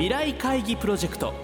未来会議プロジェクト。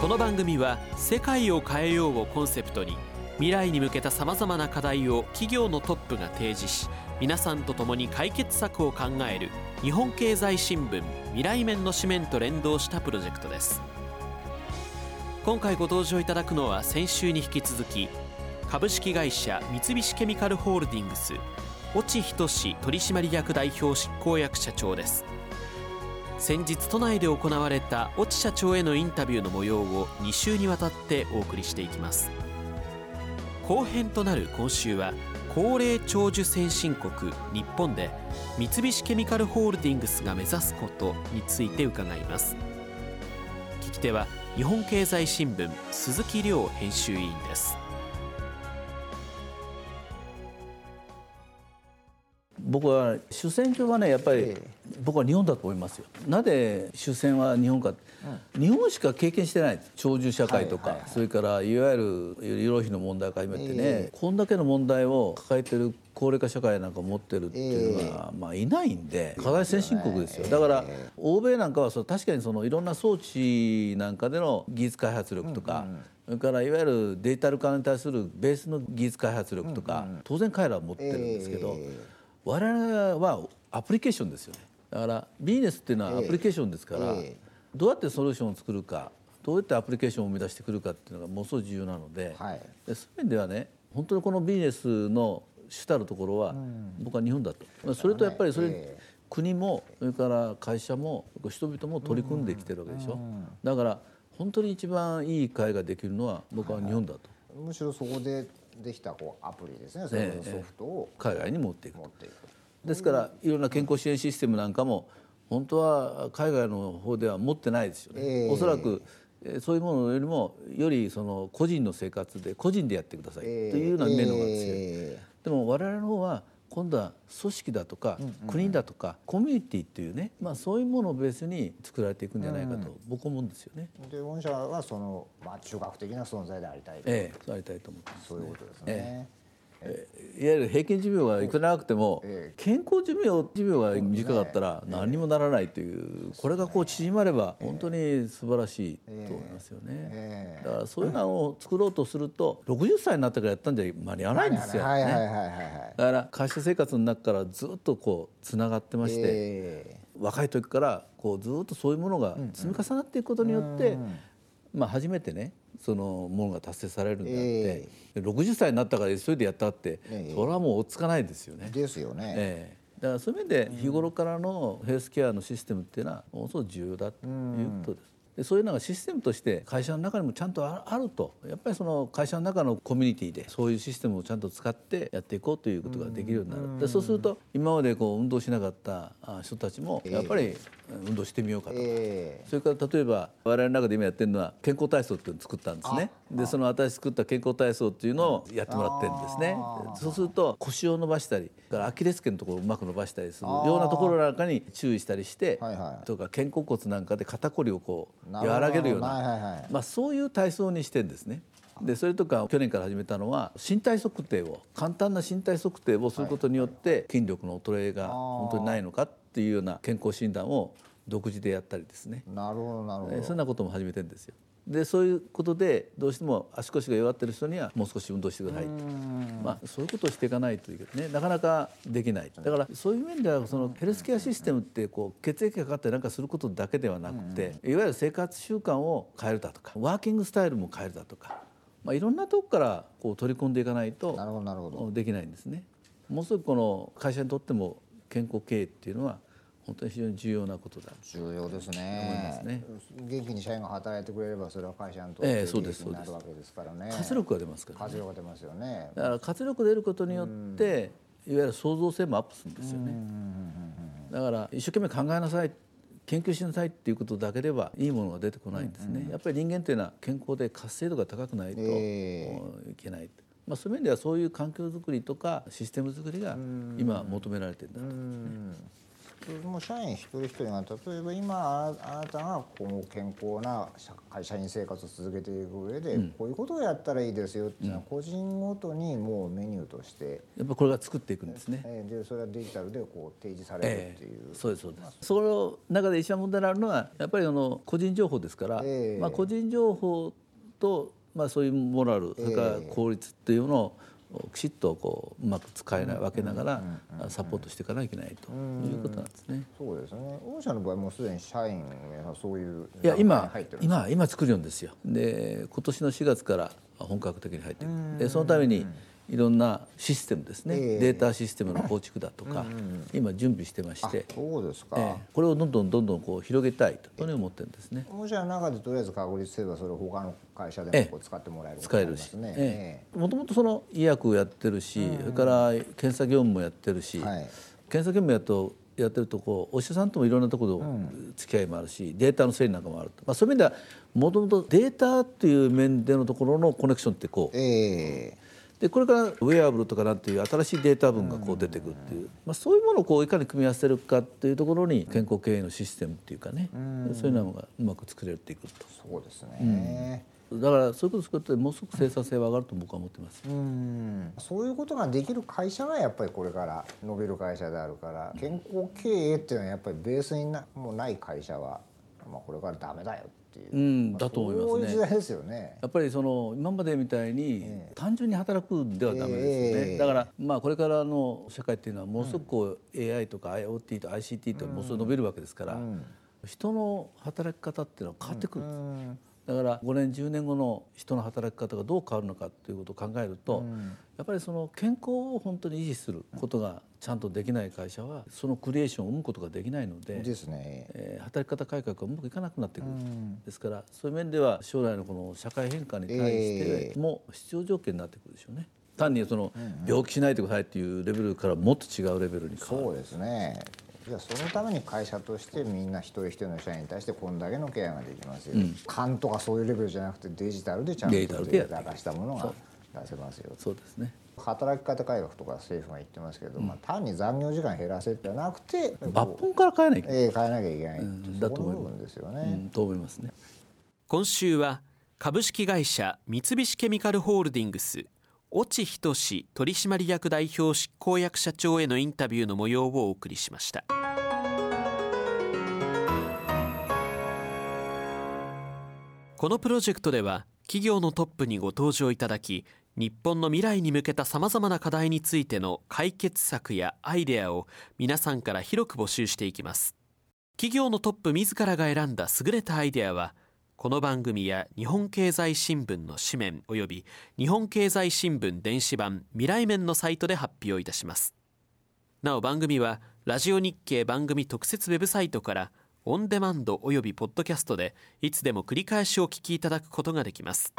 この番組は「世界を変えよう」をコンセプトに未来に向けたさまざまな課題を企業のトップが提示し皆さんと共に解決策を考える日本経済新聞未来面の紙面と連動したプロジェクトです。今回ご登場いただくのは先週に引き続き株式会社三菱ケミカルホールディングス越智仁取締役代表執行役社長です。先日都内で行われた越智社長へのインタビューの模様を2週にわたってお送りしていきます。後編となる今週は高齢長寿先進国日本で三菱ケミカルホールディングスが目指すことについて伺います。聞き手は日本経済新聞鈴木亮編集委員です。僕は主戦場はねやっぱり僕は日本だと思いますよ。なぜ主戦は日本か、うん、日本しか経験してない長寿社会とか、はいはいはい、それからいわゆる医療費の問題から始めてね、えー、こんだけの問題を抱えてる高齢化社会なんか持ってるっていうのは、えー、まあいないんで課題先進国ですよ。だから、欧米なんかはそ確かにそのいろんな装置なんかでの技術開発力とか、うんうんそれからいわゆるデジタル化に対するベースの技術開発力とか、当然彼らは持ってるんですけど、我々はアプリケーションですよね。だからビジネスっていうのはアプリケーションですから、どうやってソリューションを作るかどうやってアプリケーションを生み出してくるかっていうのがものすごい重要なので,、はい、でそういう意味ではね本当にこのビジネスの主たるところは、僕は日本だと、それとやっぱりそれ、国もそれから会社も人々も取り組んできてるわけでしょ、だから本当に一番いい会ができるのは僕は日本だと、むしろそこでできたこうアプリですね。そのソフトを、海外に持っていくですからいろんな健康支援システムなんかも本当は海外の方では持ってないですよね、えー、おそらくそういうものよりもよりその個人の生活で個人でやってくださいというような面のが強い、えー、でも我々の方は今度は組織だとか国だとかコミュニティっていうね、まあ、そういうものをベースに作られていくんじゃないかと僕は思うんですよね。で御社はその、まあ、中学的な存在でありたいええそうありたいと思ってます、ね、そういうことですね。ええいわゆる平均寿命がいくらなくても、健康寿命寿命が短かったら何にもならないというこれがこう縮まれば本当に素晴らしいと思いますよね。だからそういうのを作ろうとすると60歳になってからやったんじゃ間に合わないんですよ、ね。だから会社生活の中からずっとこうつながってまして、若い時からこうずっとそういうものが積み重なっていくことによって、まあ、初めてねそのものが達成されるんであって、えー、60歳になったから急いでやったって、えー、それはもう追っつかないですよね。ですよね。えー、だからそういう意味で日頃からのヘルスケアのシステムっていうのはものすごく重要だということです。でそういうのがシステムとして会社の中にもちゃんとあると。やっぱりその会社の中のコミュニティでそういうシステムをちゃんと使ってやっていこうということができるようになる。でそうすると今までこう運動しなかった人たちもやっぱり運動してみようかとか、えー、それから例えば我々の中で今やってるのは健康体操っていうのを作ったんですね。でその私作った健康体操っていうのをやってもらってるんですね。そうすると腰を伸ばしたりからアキレス腱のところをうまく伸ばしたりするようなところなんかに注意したりして、はいはい、とか肩甲骨なんかで肩こりをこう和らげるような、はいはいはい、まあ、そういう体操にしてんですね。でそれとか去年から始めたのは身体測定を簡単な身体測定をすることによって筋力の衰えが本当にないのかっていうような健康診断を独自でやったりですね。なるほどなるほど。そんなことも始めてるんですよ。でそういうことでどうしても足腰が弱ってる人にはもう少し運動してくださいまあ、そういうことをしていかないというねなかなかできない。だからそういう面ではそのヘルスケアシステムってこう血液がかかって何かすることだけではなくていわゆる生活習慣を変えるだとかワーキングスタイルも変えるだとか、まあ、いろんなとこからこう取り込んでいかないとできないんですね。もうすぐこの会社にとっても健康経営っていうのは本当に非常に重要なことだ重要ですね。すね。元気に社員が働いてくれればそれは会社にとって利益になるわけですからね、活力が出ますから、ね、活力が出ますよね。だから活力出ることによっていわゆる創造性もアップするんですよね。だから一生懸命考えなさい研究しなさいっていうことだけではいいものが出てこないんですね、やっぱり人間っていうのは健康で活性度が高くないといけない、まあ、そういう面ではそういう環境づくりとかシステムづくりが今求められてるんだと思いますね。もう社員一人一人が例えば今あなたが今後健康な会社員生活を続けていく上で、うん、こういうことをやったらいいですよっていうのは個人ごとにもうメニューとしてやっぱこれが作っていくんですね。でそれはデジタルでこう提示されるっていう、えー、そうですそうです。その中で一番問題があるのはやっぱりあの個人情報ですから、えー、まあ個人情報とまあそういうモラルそれから効率っていうのをきちっとこううまく使えない分けながらサポートしていかなきゃいけないということなんですね。そうですね。御社の場合もすでに社員がそういういや今今今作るんですよ。で今年の4月から本格的に入ってくる。でそのためにいろんなシステムですね、えー、データシステムの構築だとか、うんうん、今準備してまして。そうですか、えー、これをどんどんどんどんこう広げたいという思ってるんですね。もしあ中でとりあえず確立すればそれを他の会社でもこう使ってもらえる、ね、使えるし。もともとその医薬をやってるし、うんうん、それから検査業務もやってるし、はい、検査業務やとやってるとこうお医者さんともいろんなところと付き合いもあるし、データの整理なんかもあると、まあ、そういう意味ではもともとデータっていう面でのところのコネクションってこう、えーでこれからウェアブルとかなんていう新しいデータ分がこう出てくるっていう、まあ、そういうものをこういかに組み合わせるかっていうところに健康経営のシステムっていうかね、そういうのがうまく作れていくと。そうですね、うん、だからそういうこと作ってもうすぐ生産性は上がると僕は思ってます。うん。そういうことができる会社がやっぱりこれから伸びる会社であるから健康経営っていうのはやっぱりベースになもうない会社は、まあ、これからダメだよっていう、うん、だと思いますね。そういう時代ですよね。やっぱりその今までみたいに単純に働くんではダメですよね。えー、だからまあこれからの社会っていうのはものすごくこう AI とか IoT と ICT ともうすぐ伸びるわけですから、うん、人の働き方っていうのは変わってくるんです。うんだから5年10年後の人の働き方がどう変わるのかということを考えると、うん、やっぱりその健康を本当に維持することがちゃんとできない会社はそのクリエーションを生むことができないのでですね、えー、働き方改革がうまくいかなくなってくる、うん、ですからそういう面では将来のこの社会変化に対しても必要条件になってくるでしょうね。単にその病気しないでくださいっていうレベルからもっと違うレベルに変わる。そうですねじゃあそのために会社としてみんな一人一人の社員に対してこんだけのケアができますよ、うん、勘とかそういうレベルじゃなくてデジタルでちゃんとデータ化したものが出せますよ。そうですね。働き方改革とか政府が言ってますけど、うん、まあ、単に残業時間減らせじゃなくて抜本から変えなきゃいけない、えー、変えなきゃいけない、うん、だと思うんですよね、うん、と思いますね。今週は株式会社三菱ケミカルホールディングス越智仁取締役代表執行役社長へのインタビューの模様をお送りしました。このプロジェクトでは企業のトップにご登場いただき日本の未来に向けたさまざまな課題についての解決策やアイデアを皆さんから広く募集していきます。企業のトップ自らが選んだ優れたアイデアはこの番組や日本経済新聞の紙面及び日本経済新聞電子版未来面のサイトで発表いたします。なお番組はラジオ日経番組特設ウェブサイトからオンデマンドおよびポッドキャストでいつでも繰り返しお聞きいただくことができます。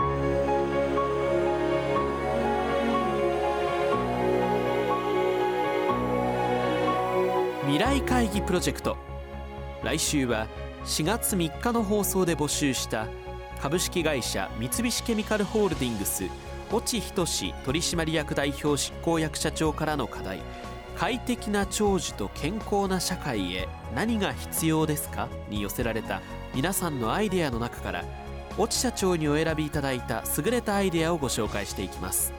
未来会議プロジェクト。来週は4月3日の放送で募集した株式会社三菱ケミカルホールディングス越智仁取締役代表執行役社長からの課題。快適な長寿と健康な社会へ何が必要ですか？に寄せられた皆さんのアイデアの中から越智社長にお選びいただいた優れたアイデアをご紹介していきます。